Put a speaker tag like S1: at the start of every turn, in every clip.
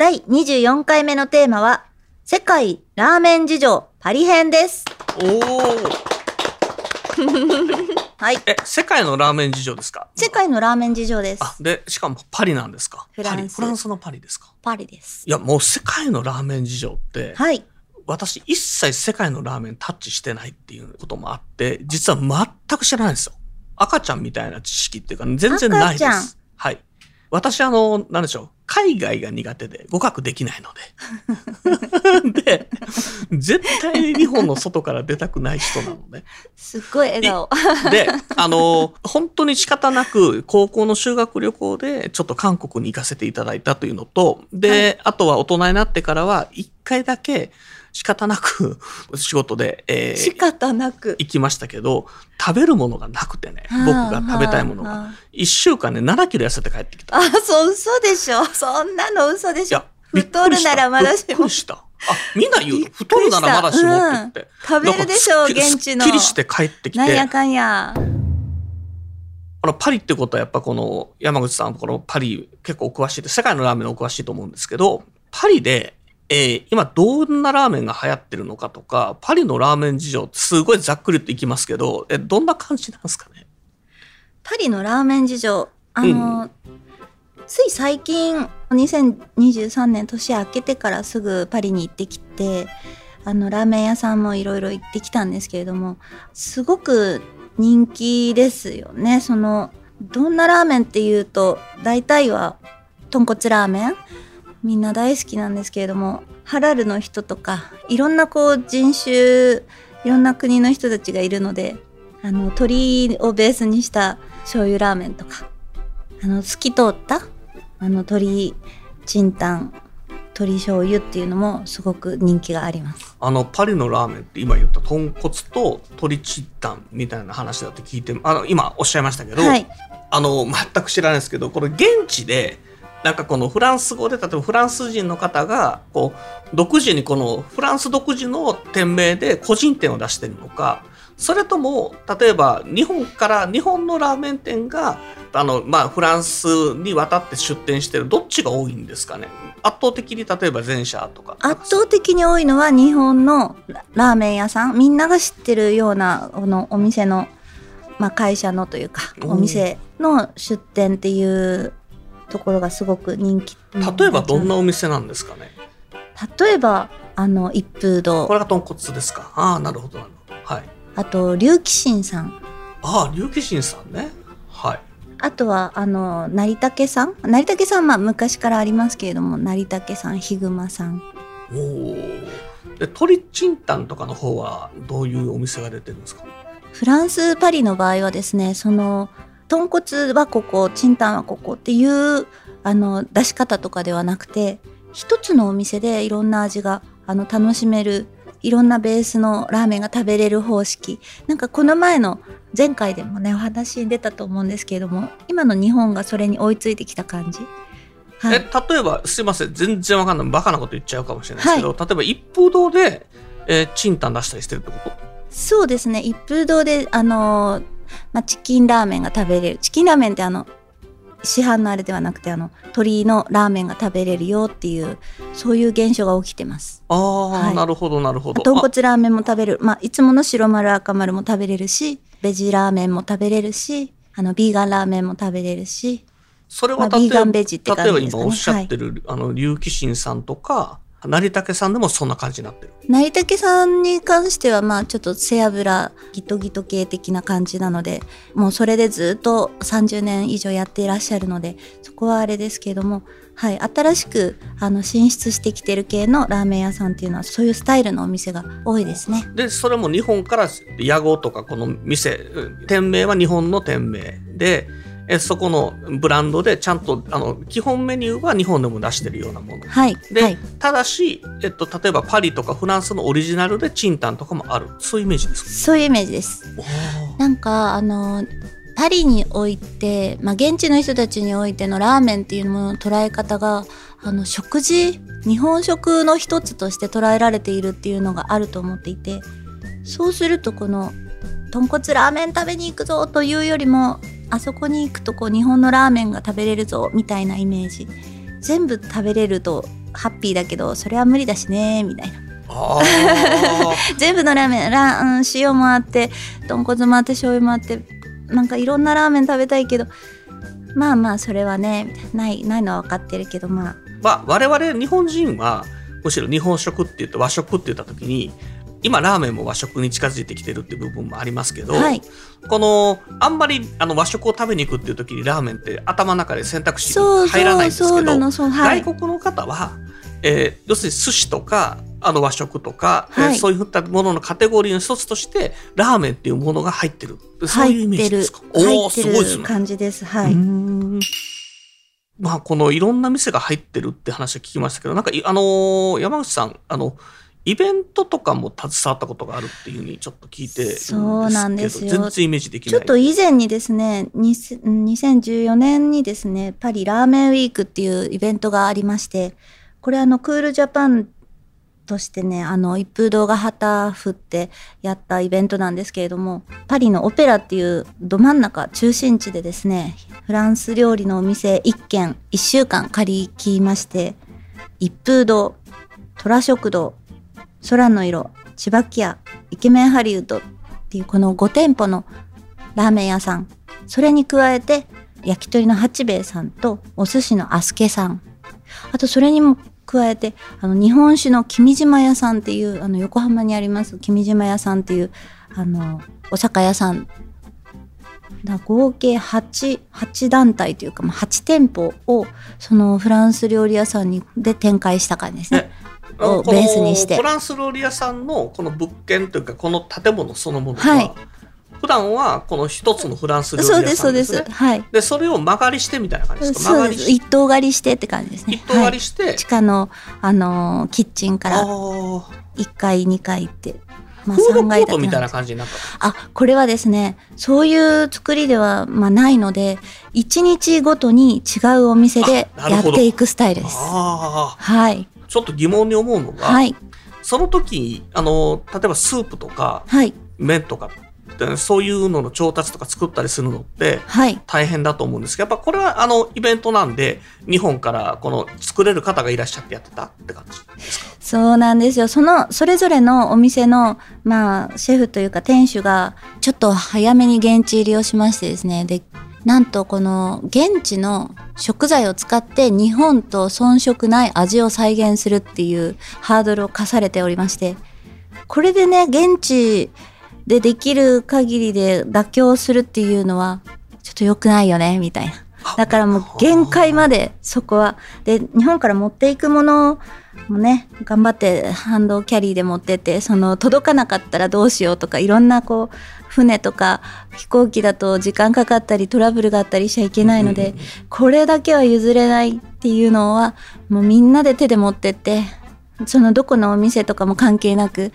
S1: 第24回目のテーマは世界ラーメン事情パリ編です。
S2: おお
S1: はい。
S2: え世界のラーメン事情ですか？
S1: 世界のラーメン事情です。
S2: あでしかもパリなんですか？
S1: フランス。
S2: フランスのパリですか？
S1: パリです。
S2: いやもう世界のラーメン事情って、
S1: はい。
S2: 私一切世界のラーメンタッチしてないっていうこともあって、実は全く知らないんですよ。赤ちゃんみたいな知識っていうか全然ないです。はい。私あの、なんでしょう。海外が苦手で語学できないので。で、絶対に日本の外から出たくない人なのね。
S1: すっごい笑顔
S2: で、あの、本当に仕方なく、高校の修学旅行で、ちょっと韓国に行かせていただいたというのと、で、あとは大人になってからは、一回だけ仕方なく 仕事で、えー
S1: 仕方なく
S2: 行きましたけど、食べるものがなくてね、僕が食べたいものが。一週間ね、7キロ痩せて帰ってきた。
S1: あ、そう、嘘でしょ。そんなの嘘でしょ太るならまだしも
S2: びっくり。した。あ、みんな言う太るならまだしもって言って。
S1: 食べるでしょ現地の。
S2: すっきりして帰ってきて。
S1: なんやかんや。
S2: あの、パリってことはやっぱこの山口さん、このパリ結構お詳しいで、世界のラーメンお詳しいと思うんですけど、パリで、えー今どんなラーメンが流行ってるのかとか、パリのラーメン事情ってすごいざっくりといきますけど、え、どんな感じなんですかね？
S1: パリのラーメン事情。あの、つい最近、2023年年明けてからすぐパリに行ってきて、あの、ラーメン屋さんもいろいろ行ってきたんですけれども、すごく人気ですよね。その、どんなラーメンっていうと、大体は、豚骨ラーメンみんな大好きなんですけれども、ハラルの人とか、いろんなこう人種、いろんな国の人たちがいるので、あの、鶏をベースにした醤油ラーメンとか、あの、透き通った、あの、鶏チンタン、鶏醤油っていうのもすごく人気があります。
S2: あの、パリのラーメンって今言った豚骨と鶏チッタンみたいな話だって聞いて、あの、今おっしゃいましたけど、
S1: はい。
S2: あの、全く知らないですけど、これ現地で、なんかこのフランス語で、例えばフランス人の方が、こう、独自にこのフランス独自の店名で個人店を出してるのか、それとも、例えば日本から、日本のラーメン店が、あの、まあ、フランスに渡って出店してる、どっちが多いんですかね？圧倒的に、例えば前者とか。
S1: 圧倒的に多いのは日本のラーメン屋さん、みんなが知ってるような、このお店の、まあ、会社のというか、
S2: うん。
S1: お店の出店っていうところがすごく人気。
S2: 例えばどんなお店なんですかね？
S1: 例えば、あの、一風堂
S2: こ。れが豚骨ですか？ああ、なるほど、なるほど。はい。
S1: あと、龍騎神さん。
S2: ああ、竜騎神さんね。はい。
S1: あとは、あの、成竹さん？成竹さんはまあ昔からありますけれども、成竹さん、ヒグマさん。
S2: おお。で、鳥チンタンとかの方はどういうお店が出てるんですか？
S1: フランス・パリの場合はですね、その、豚骨はここ、チンタンはここっていう、あの、出し方とかではなくて、一つのお店でいろんな味が、あの、楽しめる、いろんなベースのラーメンが食べれる方式。なんかこの前の、前回でもね、お話に出たと思うんですけれども、今の日本がそれに追いついてきた感じ。は
S2: え、
S1: い。
S2: 例えば、すいません、全然わかんない、バカなこと言っちゃうかもしれないですけど、例えば一風堂で、えーチンタン出したりしてるってこと？
S1: そうですね。一風堂で、あのーまあ、チキンラーメンが食べれる。チキンラーメンってあの、市販のあれではなくて、あの、鶏のラーメンが食べれるよっていう、そういう現象が起きてます。
S2: ああ、
S1: はい
S2: なるほど、なるほど。
S1: 豚骨ラーメンも食べれる。まあ、いつもの白丸赤丸も食べれるし、ベジラーメンも食べれるし、あの、ビーガンラーメンも食べれるし、
S2: それは
S1: まあ
S2: 例えば、
S1: ビーガンベジって感じ
S2: 例えば
S1: ですかね
S2: 今おっしゃってる、あの、竜騎神さんとか、成竹さんでもそんな感じになってる。
S1: 成竹さんに関してはまあちょっと背脂ギトギト系的な感じなのでもうそれでずっと30年以上やっていらっしゃるのでそこはあれですけれどもはい新しくあの進出してきてる系のラーメン屋さんっていうのはそういうスタイルのお店が多いですね
S2: で、それも日本から屋号とかこの店、店名は日本の店名で、えそこのブランドでちゃんとあの基本メニューは日本でも出してるようなもの
S1: はい。
S2: で、
S1: はい。
S2: ただし、えっと、例えばパリとかフランスのオリジナルでチンタンとかもあるそういうイメージですか？
S1: そういうイメージです。なんか、あの、パリにおいて、まあ、現地の人たちにおいてのラーメンっていうものの捉え方が、あの、食事、日本食の一つとして捉えられているっていうのがあると思っていて、そうするとこの、豚骨ラーメン食べに行くぞというよりも、あそこに行くとこう、日本のラーメンが食べれるぞみたいなイメージ。全部食べれるとハッピーだけど、それは無理だしね、みたいな。
S2: あ
S1: 全部のラーメンラ、うん、塩もあって豚骨もあって醤油もあってなんかいろんなラーメン食べたいけどまあまあそれはねなないないのは分かってるけどまあ
S2: ーまあ我々日本人はむしろ日本食って言って和食って言った時に今ラーメンも和食に近づいてきてるっていう部分もありますけど、
S1: はい。
S2: このあんまりあの和食を食べに行くっていう時にラーメンって頭の中で選択肢
S1: そう
S2: に入らないんですけど
S1: そうそうなのそうはい。
S2: 外国の方は、えー要するに寿司とかあの和食とか、
S1: はい。
S2: えーそういったもののカテゴリーの一つとしてラーメンっていうものが入ってる。そういうイメージですか？
S1: 入
S2: おお
S1: ってる
S2: すごいですね。
S1: 感じです。はい、
S2: まあこのいろんな店が入ってるって話は聞きましたけどなんかいあのー山口さんあのイベントとかも携わったことがあるっていうふうにちょっと聞いてるんですけど
S1: そうなんですよ。
S2: 全然イメージできない。
S1: ちょっと以前にですねにせ2014年にですねパリラーメンウィークっていうイベントがありましてこれあのクールジャパンとしてねあの一風堂が旗振ってやったイベントなんですけれどもパリのオペラっていうど真ん中中心地でですねフランス料理のお店1軒1週間借り切りまして一風堂虎食堂空の色千葉木屋イケメンハリウッドっていうこの5店舗のラーメン屋さん。それに加えて焼き鳥の八兵衛さんとお寿司のあすけさん。あとそれにも加えてあの日本酒の君島屋さんっていうあの横浜にあります君島屋さんっていうあのお酒屋さん。だ合計 8, 8団体というか、まあ、8店舗をそのフランス料理屋さんにで展開した感じですね。をベースにして。
S2: フランス料理屋さんのこの物件というかこの建物そのものは、
S1: はい。
S2: 普段はこの一つのフランス料理
S1: そうですそうで
S2: 屋さんです。ね
S1: す。はい。
S2: でそれを間借りしてみたいな感じですか？り
S1: 一棟借りしてって感じですね。
S2: 一棟借りして、
S1: はい。地下のあのーキッチンから
S2: あー。
S1: 1階2階って、まあ、
S2: フードコ
S1: 3階
S2: ートみたい
S1: 建てな
S2: 感じになった
S1: あこれはですねそういう作りでは、まあ、ないので1日ごとに違うお店でやっていくスタイルです。
S2: あ
S1: はい。
S2: あちょっと疑問に思うのが、
S1: はい。
S2: その時あの例えばスープとか
S1: はい。
S2: 麺とかそういうのの調達とか作ったりするのって
S1: はい。
S2: 大変だと思うんですけどやっぱこれはあのイベントなんで日本からこの作れる方がいらっしゃってやってた？って感じですか？
S1: そうなんですよ。そのそれぞれのお店のまあシェフというか店主がちょっと早めに現地入りをしましてですね。でなんとこの現地の食材を使って日本と遜色ない味を再現するっていうハードルを課されておりましてこれでね現地でできる限りで妥協するっていうのはちょっと良くないよねみたいな。だからもう限界までそこは。で日本から持っていくものもね頑張ってハンドキャリーで持ってってその届かなかったらどうしようとかいろんなこう船とか飛行機だと時間かかったりトラブルがあったりしちゃいけないので、これだけは譲れないっていうのはもうみんなで手で持ってってそのどこのお店とかも関係なく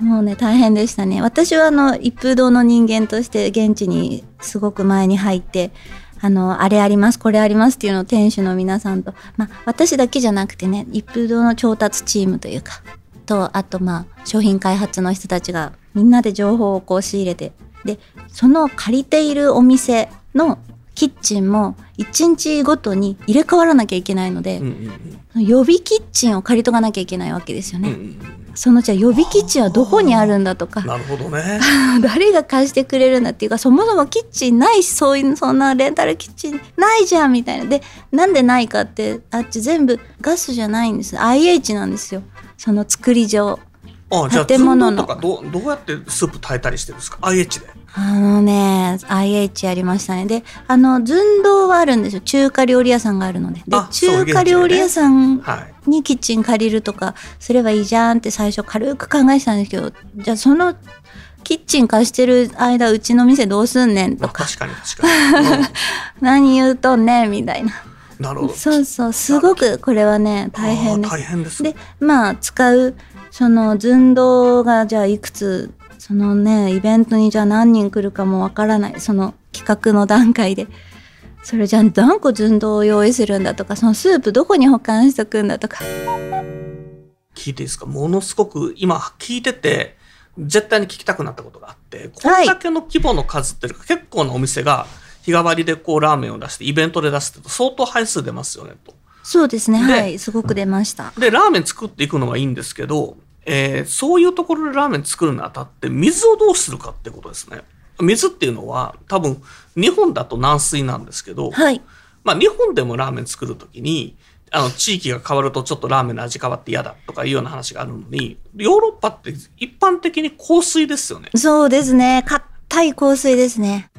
S1: もうね大変でしたね。私はあの一風堂の人間として現地にすごく前に入ってあのあれありますこれありますっていうのを店主の皆さんと、まあ、私だけじゃなくてね一風堂の調達チームというかとあとまあ商品開発の人たちがみんなで情報をこう仕入れてでその借りているお店のキッチンも1日ごとに入れ替わらなきゃいけないので
S2: うん、うん
S1: 予備キッチンを借りとかなきゃいけないわけですよね。
S2: うんうんうん
S1: そのじゃあ予備キッチンはどこにあるんだとか。
S2: なるほどね。
S1: 誰が貸してくれるんだっていうかそもそもキッチンないしそういうそんなレンタルキッチンないじゃんみたいな。でなんでないかってあっち全部ガスじゃないんです。IH なんですよ。その作り上建物の
S2: どうどうやってスープ炊いたりしてるんですか ?IH で。
S1: あのね IH やりましたねであの寸胴はあるんですよ中華料理屋さんがあるのでで中華料理屋さん
S2: はい。
S1: にキッチン借りるとかすればいいじゃんって最初軽く考えてたんですけどじゃあそのキッチン貸してる間うちの店どうすんねんとか、
S2: まあ確かに確かに、
S1: 何言うとんねんみたいな。
S2: うんなるほど
S1: そうそう、すごくこれはね、大変です。
S2: 大変ですね
S1: で、まあ、使う、その寸胴がじゃあいくつ、そのね、イベントにじゃあ何人来るかもわからない、その企画の段階で。それじゃあ何個寸胴を用意するんだとか、そのスープどこに保管しとくんだとか。
S2: 聞いていいですか？ものすごく今聞いてて絶対に聞きたくなったことがあってこ
S1: はい
S2: れだけの規模の数っていうか、結構なお店が日替わりでこうラーメンを出してイベントで出すって相当配数出ますよねと。
S1: そうですね、
S2: で
S1: はい、すごく出ました。
S2: でラーメン作っていくのはいいんですけど、えーそういうところでラーメン作るにあたって水をどうするかってことですね。水っていうのは多分日本だと軟水なんですけど、
S1: はい。
S2: まあ、日本でもラーメン作るときに、あの、地域が変わるとちょっとラーメンの味変わって嫌だとかいうような話があるのに、ヨーロッパって一般的に香水ですよね。
S1: そうですね、硬い香水ですね。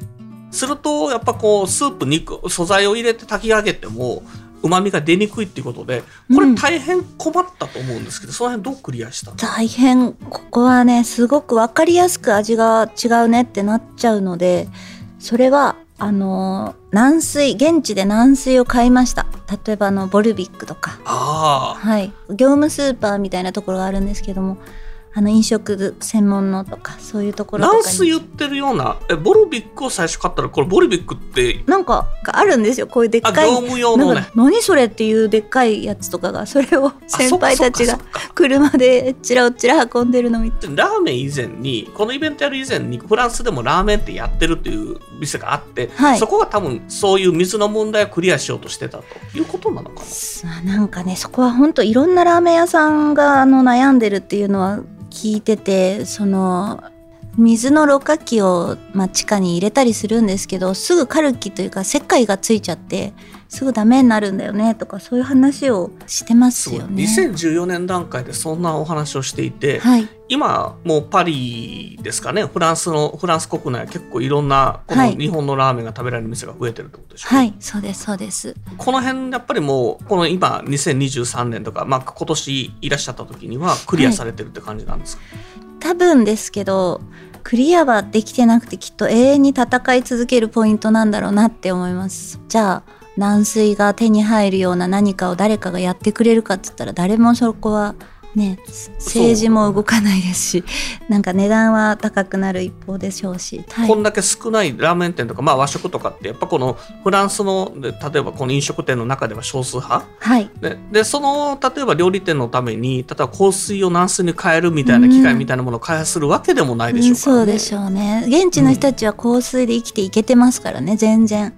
S2: すると、やっぱこう、スープ、肉、素材を入れて炊き上げても、旨味が出にくいっていうことで、これ大変困ったと思うんですけど、その辺どうクリアしたの？
S1: 大変。ここはねすごく分かりやすく味が違うねってなっちゃうのでそれはあの軟水現地で軟水を買いました。例えばあのボルビックとか。はい。業務スーパーみたいなところがあるんですけどもあの飲食専門のとかそういうところと
S2: ランス言ってるような、え、ボルビックを最初買ったら、これボルビックって、
S1: なんかがあるんですよ。こういうでっ
S2: あ、
S1: かい
S2: 業務用のね。
S1: 何それっていうでっかいやつとかが。それを
S2: あ
S1: 先輩たちが車でちらおっちら運んでるの見て。
S2: ラーメン以前に、このイベントやる以前に、フランスでもラーメンってやってるっていう店があって、
S1: はい。
S2: そこが多分そういう水の問題をクリアしようとしてたと。いう。ことなのかな。
S1: なんかねそこは本当いろんなラーメン屋さんがあの悩んでるっていうのは聞いててその水のろ過器を、まあ、地下に入れたりするんですけどすぐカルキというか石灰がついちゃってすぐダメになるんだよねとかそういう話をしてます。よね。
S2: 2014年段階でそんなお話をしていて、
S1: はい、
S2: 今もうパリですかね、フランスの、フランス国内結構いろんな、この
S1: はい。
S2: 日本のラーメンが食べられる店が増えてるってことでしょ？う、
S1: はい、そうですそうです。
S2: この辺やっぱりもう、この今2023年とか、まあ今年いらっしゃった時にはクリアされてるって感じなんですか、
S1: 多分ですけどクリアはできてなくてきっと永遠に戦い続けるポイントなんだろうなって思います。じゃあ軟水が手に入るような何かを誰かがやってくれるかって言ったら誰もそこはね政治も動かないですしなんか値段は高くなる一方でしょうし、はい。
S2: こんだけ少ないラーメン店とか、まあ、和食とかってやっぱこのフランスので例えばこの飲食店の中では少数派？
S1: はい。
S2: ででその例えば料理店のために例えば香水を軟水に変えるみたいな機械みたいなものを開発するわけでもないでしょうから、ね。
S1: うんそうでしょうね。現地の人たちは香水で生きていけてますからね全然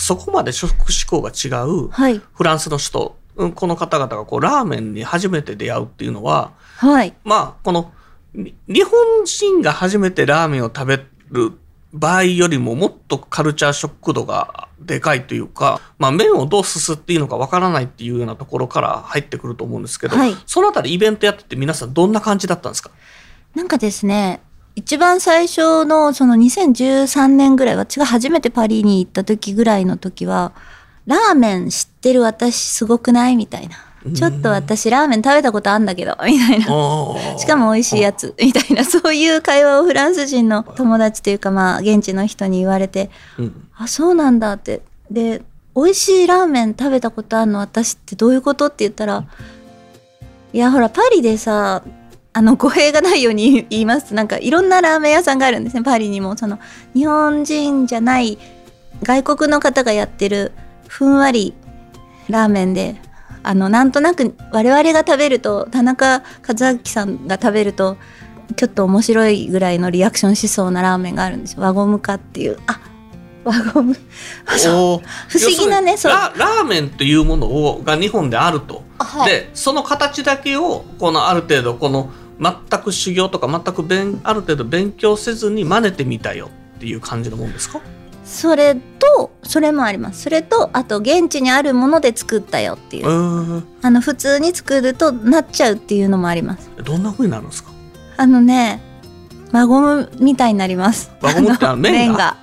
S2: そこまで食志向が違う
S1: はい。
S2: フランスの人うんこの方々がこうラーメンに初めて出会うっていうのは
S1: はい。
S2: まあこのに日本人が初めてラーメンを食べる場合よりももっとカルチャーショック度がでかいというか、まあ、麺をどうすすっていいのかわからないっていうようなところから入ってくると思うんですけど、
S1: はい。
S2: そのあたりイベントやってて皆さんどんな感じだったんですか？
S1: なんかですね、一番最初のその2013年ぐらい、私が初めてパリに行った時ぐらいの時は、ラーメン知ってる私すごくない？みたいな。ちょっと私ラーメン食べたことあんだけど、みたいな。しかも美味しいやつ、みたいな、そういう会話をフランス人の友達というか、まあ、現地の人に言われて、
S2: うん。
S1: あ、そうなんだって。で、美味しいラーメン食べたことあるの私ってどういうこと？って言ったら、いや、ほら、パリでさ、あの、語弊がないように 言いますと、なんかいろんなラーメン屋さんがあるんですね、パリにも。その、日本人じゃない外国の方がやってるふんわりラーメンで、あの、なんとなく我々が食べると、田中和明さんが食べると、ちょっと面白いぐらいのリアクションしそうなラーメンがあるんですよ。輪ゴム化っていう。あ、輪ゴム。不思議なね
S2: 要するにララーメンというものをが日本であると、
S1: はい。
S2: でその形だけをこのある程度この全く修行とか全く勉ある程度勉強せずに真似てみたよっていう感じのもんですか？
S1: それと、それもあります。それと、あと、現地にあるもので作ったよっていう。あの、普通に作るとなっちゃうっていうのもあります。
S2: どんな風になるんですか？
S1: あのね、輪ゴムみたいになります。
S2: 輪ゴムってあの麺が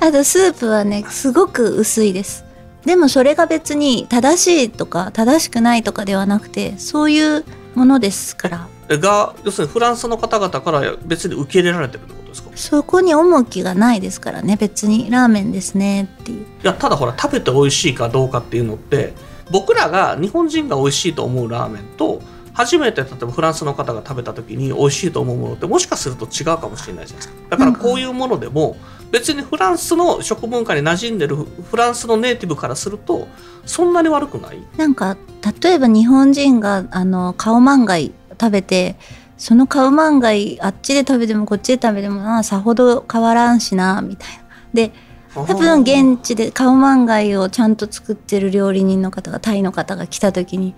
S1: あと、スープはね、すごく薄いです。でも、それが別に正しいとか、正しくないとかではなくて、そういうものですから。
S2: が要するにフランスの方々から別に受け入れられてるってことですか？
S1: そこに重きがないですからね別にラーメンですねっていう
S2: いやただほら食べて美味しいかどうかっていうのって僕らが日本人が美味しいと思うラーメンと初めて例えばフランスの方が食べた時に美味しいと思うものってもしかすると違うかもしれないじゃないですか。だからこういうものでも別にフランスの食文化に馴染んでるフランスのネイティブからするとそんなに悪くない？
S1: なんか例えば日本人があのカオマンガイ食べてそのカオマンガイあっちで食べてもこっちで食べてもなさほど変わらんしなみたいな。で多分現地でカオマンガイをちゃんと作ってる料理人の方がタイの方が来た時に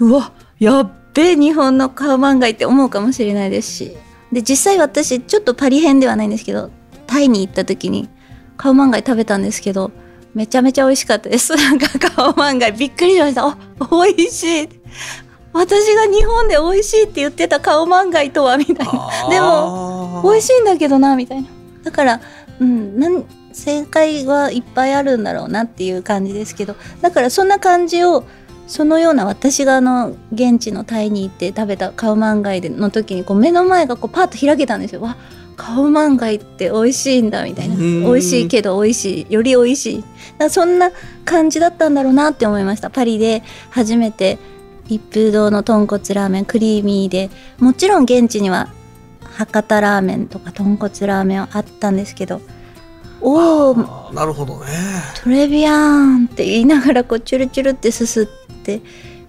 S1: うわやっべ日本のカオマンガイって思うかもしれないですし。で実際私ちょっとパリ編ではないんですけどタイに行った時にカオマンガイ食べたんですけどめちゃめちゃ美味しかったです。なんかカオマンガイびっくりしました。あ美味しい。私が日本で美味しいって言ってたカオマンガイとはみたいな。でも美味しいんだけどなみたいな。だからうんなん正解はいっぱいあるんだろうなっていう感じですけど。だからそんな感じをそのような私があの現地のタイに行って食べたカオマンガイの時にこう目の前がこうパッと開けたんですよ。わカオマンガイって美味しいんだみたいな。美味しいけど美味しいより美味しい。だそんな感じだったんだろうなって思いました。パリで初めて一風堂の豚骨ラーメンクリーミーで。もちろん現地には博多ラーメンとか豚骨ラーメンはあったんですけどおお
S2: なるほどね。
S1: トレビアンって言いながらこうチュルチュルってすすって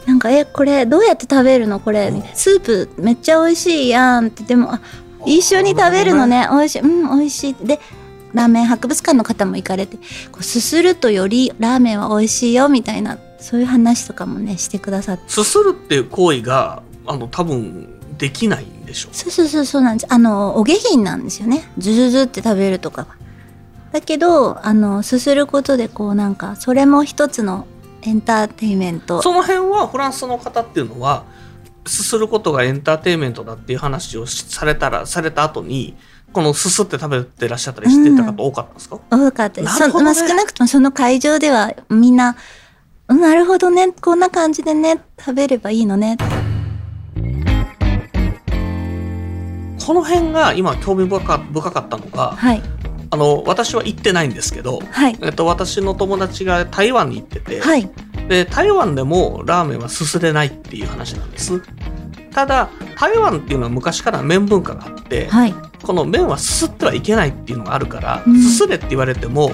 S1: なんか「えこれどうやって食べるのこれ」みたいな「スープめっちゃ美味しいやん」って。でもあ一緒に食べるのね。美味しい。うん美味しい。でラーメン博物館の方も行かれてこうすするとよりラーメンは美味しいよみたいなそういう話とかもねしてくださって。
S2: すするっていう行為があの多分できないんでしょ
S1: そうそうそうそうなんです。あのお下品なんですよね。ズズズって食べるとかはだけどあのすすることでこうなんかそれも一つのエンターテインメント。
S2: その辺はフランスの方っていうのはすすることがエンターテインメントだっていう話をされたらされた後にこのすすって食べてらっしゃったりしてた方多かったんですか、
S1: 多かったです、
S2: ね。
S1: そまあ、少なくともその会場ではみんなうんなるほどねこんな感じでね食べればいいのね。
S2: この辺が今興味深かったのが
S1: はい
S2: あの私は行ってないんですけど、
S1: はい。
S2: えっと、私の友達が台湾に行ってて、
S1: はい。
S2: で台湾でもラーメンはすすれないっていう話なんです。ただ台湾っていうのは昔から麺文化があって、
S1: はい。
S2: この麺はすすってはいけないっていうのがあるから、
S1: うん。
S2: すすれって言われても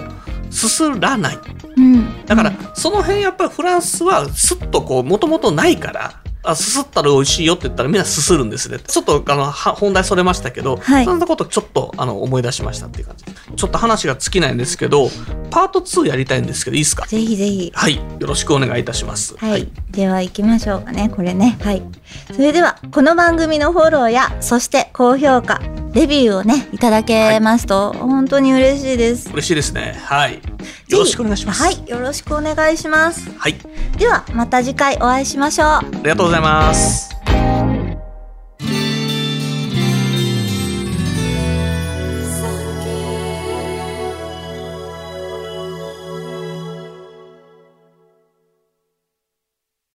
S2: すすらない。
S1: うん。
S2: だから、その辺やっぱりフランスはすっとこうもともとないからあすすったら美味しいよって言ったらみんなすするんですね。ちょっとあのは本題それましたけど、
S1: はい。
S2: そんなことちょっとあの思い出しましたっていう感じ。ちょっと話が尽きないんですけどパート2やりたいんですけどいいですか？
S1: ぜひぜひ。
S2: はい。よろしくお願いいたします。
S1: はい、では行きましょうかねこれね。はい。それではこの番組のフォローやそして高評価レビューをねいただけますと、本当に嬉しいです。
S2: 嬉しいですね。はい。よろしくお願いします。
S1: はい。よろしくお願いします。
S2: はい。
S1: ではまた次回お会いしましょう。
S2: ありがとうございます